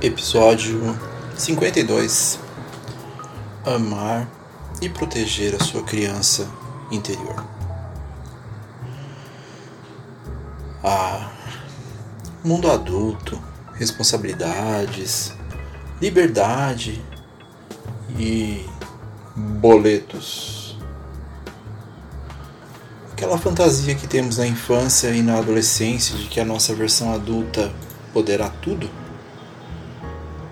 Episódio 52 Amar e proteger a sua criança interior. Ah, mundo adulto, responsabilidades, liberdade e boletos. Aquela fantasia que temos na infância e na adolescência de que a nossa versão adulta poderá tudo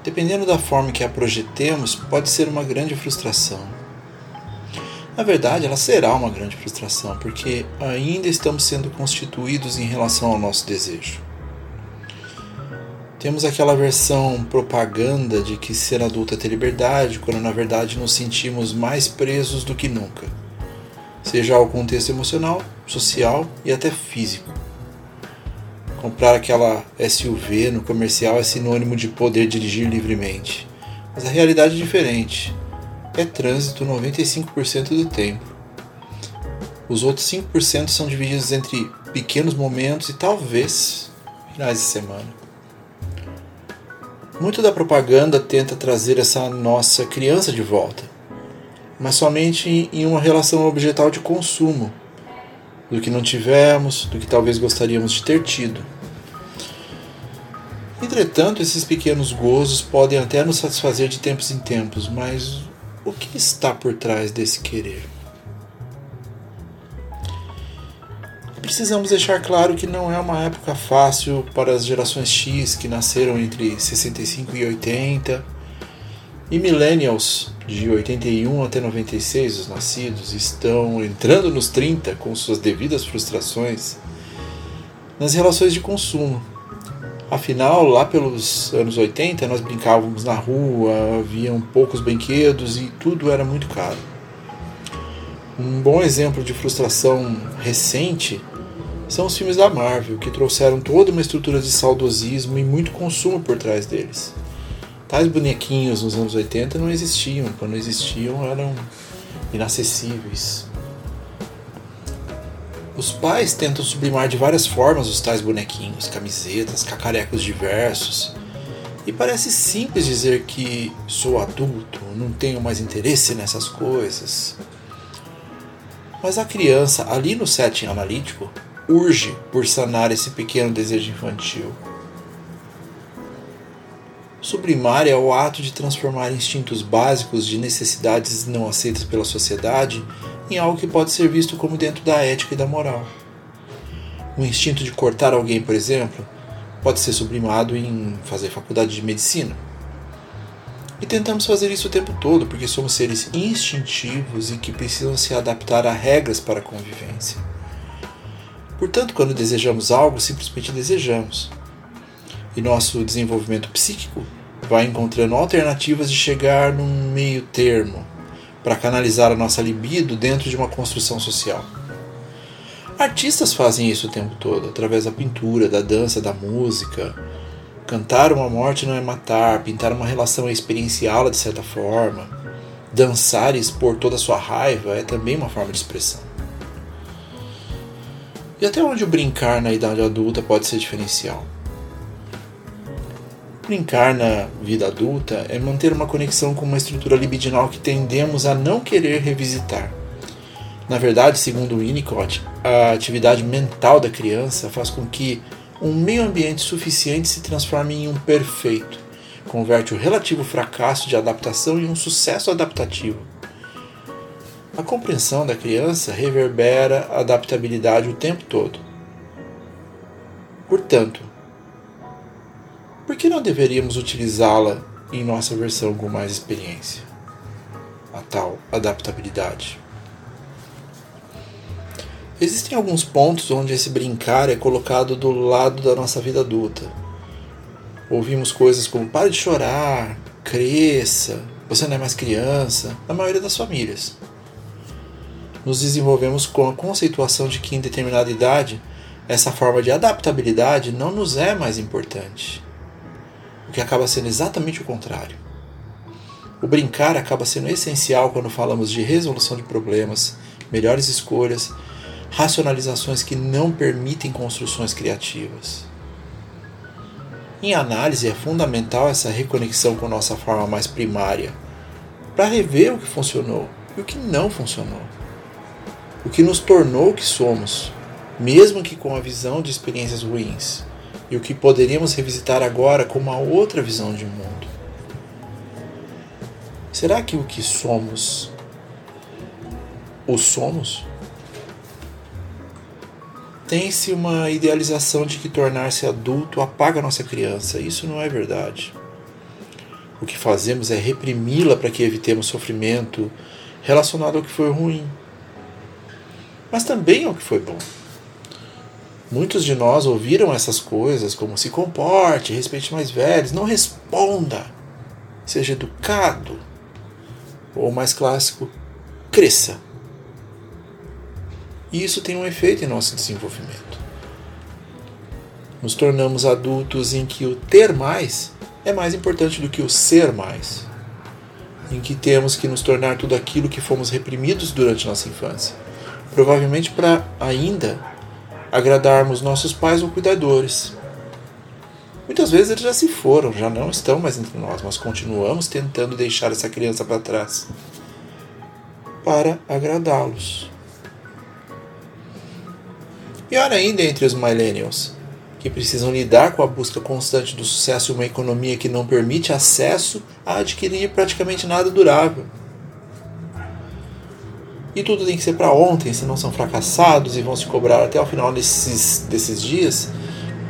dependendo da forma que a projetemos, pode ser uma grande frustração. Na verdade, ela será uma grande frustração, porque ainda estamos sendo constituídos em relação ao nosso desejo. Temos aquela versão propaganda de que ser adulto é ter liberdade, quando na verdade nos sentimos mais presos do que nunca, seja ao contexto emocional, social e até físico. Comprar aquela SUV no comercial é sinônimo de poder dirigir livremente. Mas a realidade é diferente. É trânsito 95% do tempo. Os outros 5% são divididos entre pequenos momentos e talvez finais de semana. Muito da propaganda tenta trazer essa nossa criança de volta, mas somente em uma relação objetal de consumo, do que não tivemos, do que talvez gostaríamos de ter tido. Entretanto, esses pequenos gozos podem até nos satisfazer de tempos em tempos, mas o que está por trás desse querer? Precisamos deixar claro que não é uma época fácil para as gerações X que nasceram entre 65 e 80 e millennials de 81 até 96, os nascidos, estão entrando nos 30 com suas devidas frustrações nas relações de consumo Afinal, lá pelos anos 80, nós brincávamos na rua, haviam poucos brinquedos e tudo era muito caro. Um bom exemplo de frustração recente são os filmes da Marvel, que trouxeram toda uma estrutura de saudosismo e muito consumo por trás deles. Tais bonequinhos nos anos 80 não existiam, quando existiam eram inacessíveis. Os pais tentam sublimar de várias formas os tais bonequinhos, camisetas, cacarecos diversos. E parece simples dizer que sou adulto, não tenho mais interesse nessas coisas. Mas a criança, ali no setting analítico, urge por sanar esse pequeno desejo infantil. Sublimar é o ato de transformar instintos básicos de necessidades não aceitas pela sociedade em algo que pode ser visto como dentro da ética e da moral. O instinto de cortar alguém, por exemplo, pode ser sublimado em fazer faculdade de medicina. E tentamos fazer isso o tempo todo porque somos seres instintivos e que precisam se adaptar a regras para a convivência. Portanto, quando desejamos algo, simplesmente desejamos. E nosso desenvolvimento psíquico vai encontrando alternativas de chegar num meio termo para canalizar a nossa libido dentro de uma construção social. Artistas fazem isso o tempo todo, através da pintura, da dança, da música. Cantar uma morte não é matar, pintar uma relação é experienciá-la de certa forma. Dançar e expor toda a sua raiva é também uma forma de expressão. E até onde o brincar na idade adulta pode ser diferencial? Brincar na vida adulta é manter uma conexão com uma estrutura libidinal que tendemos a não querer revisitar. Na verdade, segundo Winnicott, a atividade mental da criança faz com que um meio ambiente suficiente se transforme em um perfeito, converte o relativo fracasso de adaptação em um sucesso adaptativo. A compreensão da criança reverbera a adaptabilidade o tempo todo. Portanto, por que não deveríamos utilizá-la em nossa versão com mais experiência? A tal adaptabilidade. Existem alguns pontos onde esse brincar é colocado do lado da nossa vida adulta. Ouvimos coisas como pare de chorar, cresça, você não é mais criança, na maioria das famílias. Nos desenvolvemos com a conceituação de que em determinada idade essa forma de adaptabilidade não nos é mais importante. Que acaba sendo exatamente o contrário. O brincar acaba sendo essencial quando falamos de resolução de problemas, melhores escolhas, racionalizações que não permitem construções criativas. Em análise, é fundamental essa reconexão com nossa forma mais primária, para rever o que funcionou e o que não funcionou. O que nos tornou o que somos, mesmo que com a visão de experiências ruins, e o que poderíamos revisitar agora com uma outra visão de mundo. Será que o que somos, o somos? Tem-se uma idealização de que tornar-se adulto apaga nossa criança. Isso não é verdade. O que fazemos é reprimi-la para que evitemos sofrimento relacionado ao que foi ruim, mas também ao que foi bom. Muitos de nós ouviram essas coisas como se comporte, respeite mais velhos, não responda, seja educado, ou mais clássico, cresça. E isso tem um efeito em nosso desenvolvimento. Nos tornamos adultos em que o ter mais é mais importante do que o ser mais. Em que temos que nos tornar tudo aquilo que fomos reprimidos durante nossa infância. Provavelmente para ainda agradarmos nossos pais ou cuidadores. Muitas vezes eles já se foram, já não estão mais entre nós, mas continuamos tentando deixar essa criança para trás para agradá-los. Pior ainda entre os millennials, que precisam lidar com a busca constante do sucesso e uma economia que não permite acesso a adquirir praticamente nada durável. E tudo tem que ser para ontem, senão são fracassados e vão se cobrar até o final desses, desses dias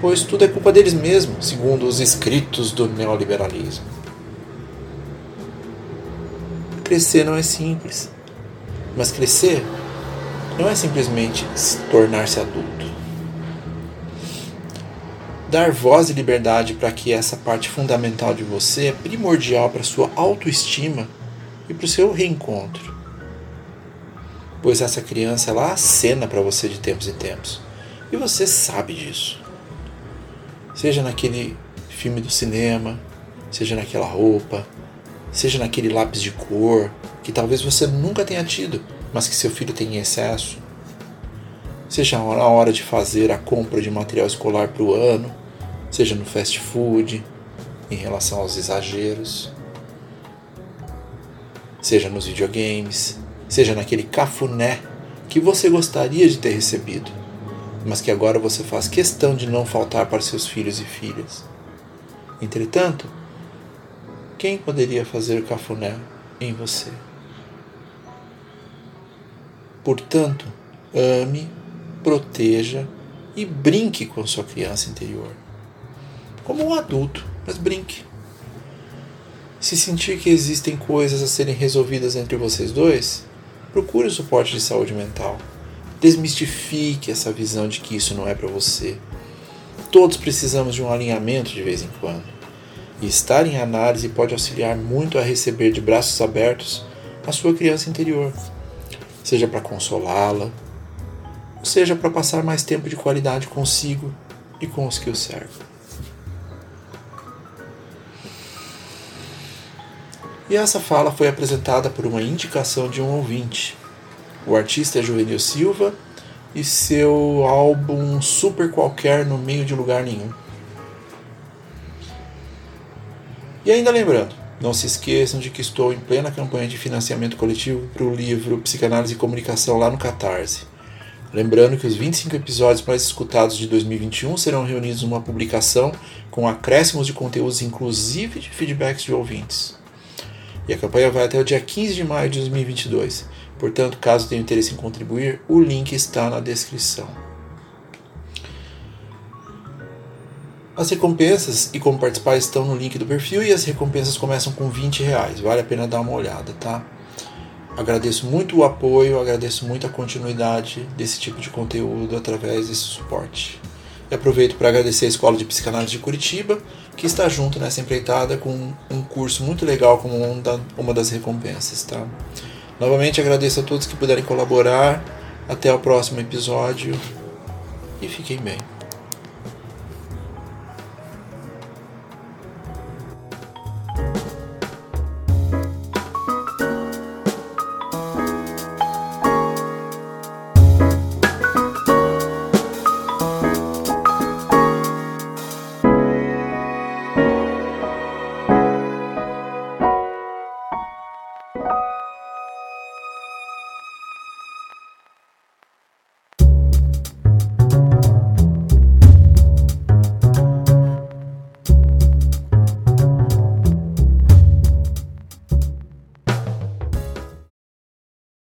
pois tudo é culpa deles mesmos, segundo os escritos do neoliberalismo. Crescer não é simples, mas crescer não é simplesmente tornar-se adulto. Dar voz e liberdade para que essa parte fundamental de você é primordial para sua autoestima e para o seu reencontro. Pois essa criança ela acena para você de tempos em tempos. E você sabe disso. Seja naquele filme do cinema, seja naquela roupa, seja naquele lápis de cor que talvez você nunca tenha tido, mas que seu filho tem em excesso, seja na hora de fazer a compra de material escolar para o ano, seja no fast food, em relação aos exageros, seja nos videogames, seja naquele cafuné que você gostaria de ter recebido mas que agora você faz questão de não faltar para seus filhos e filhas. Entretanto, quem poderia fazer cafuné em você? Portanto, ame, proteja e brinque com sua criança interior. Como um adulto, mas brinque. Se sentir que existem coisas a serem resolvidas entre vocês dois, procure o suporte de saúde mental. Desmistifique essa visão de que isso não é para você. Todos precisamos de um alinhamento de vez em quando. E estar em análise pode auxiliar muito a receber de braços abertos a sua criança interior, seja para consolá-la, seja para passar mais tempo de qualidade consigo e com os que o cercam. E essa fala foi apresentada por uma indicação de um ouvinte o artista é Juvenil Silva e seu álbum Super Qualquer no meio de lugar nenhum. E ainda lembrando, não se esqueçam de que estou em plena campanha de financiamento coletivo para o livro Psicanálise e Comunicação lá no Catarse. Lembrando que os 25 episódios mais escutados de 2021 serão reunidos numa publicação com acréscimos de conteúdos, inclusive de feedbacks de ouvintes. E a campanha vai até o dia 15 de maio de 2022. Portanto, caso tenha interesse em contribuir, o link está na descrição. As recompensas e como participar estão no link do perfil e as recompensas começam com 20 reais. Vale a pena dar uma olhada, tá? Agradeço muito o apoio, agradeço muito a continuidade desse tipo de conteúdo através desse suporte. E aproveito para agradecer a Escola de Psicanálise de Curitiba que está junto nessa empreitada com um curso muito legal como uma das recompensas, tá? Novamente agradeço a todos que puderem colaborar. Até o próximo episódio e fiquem bem.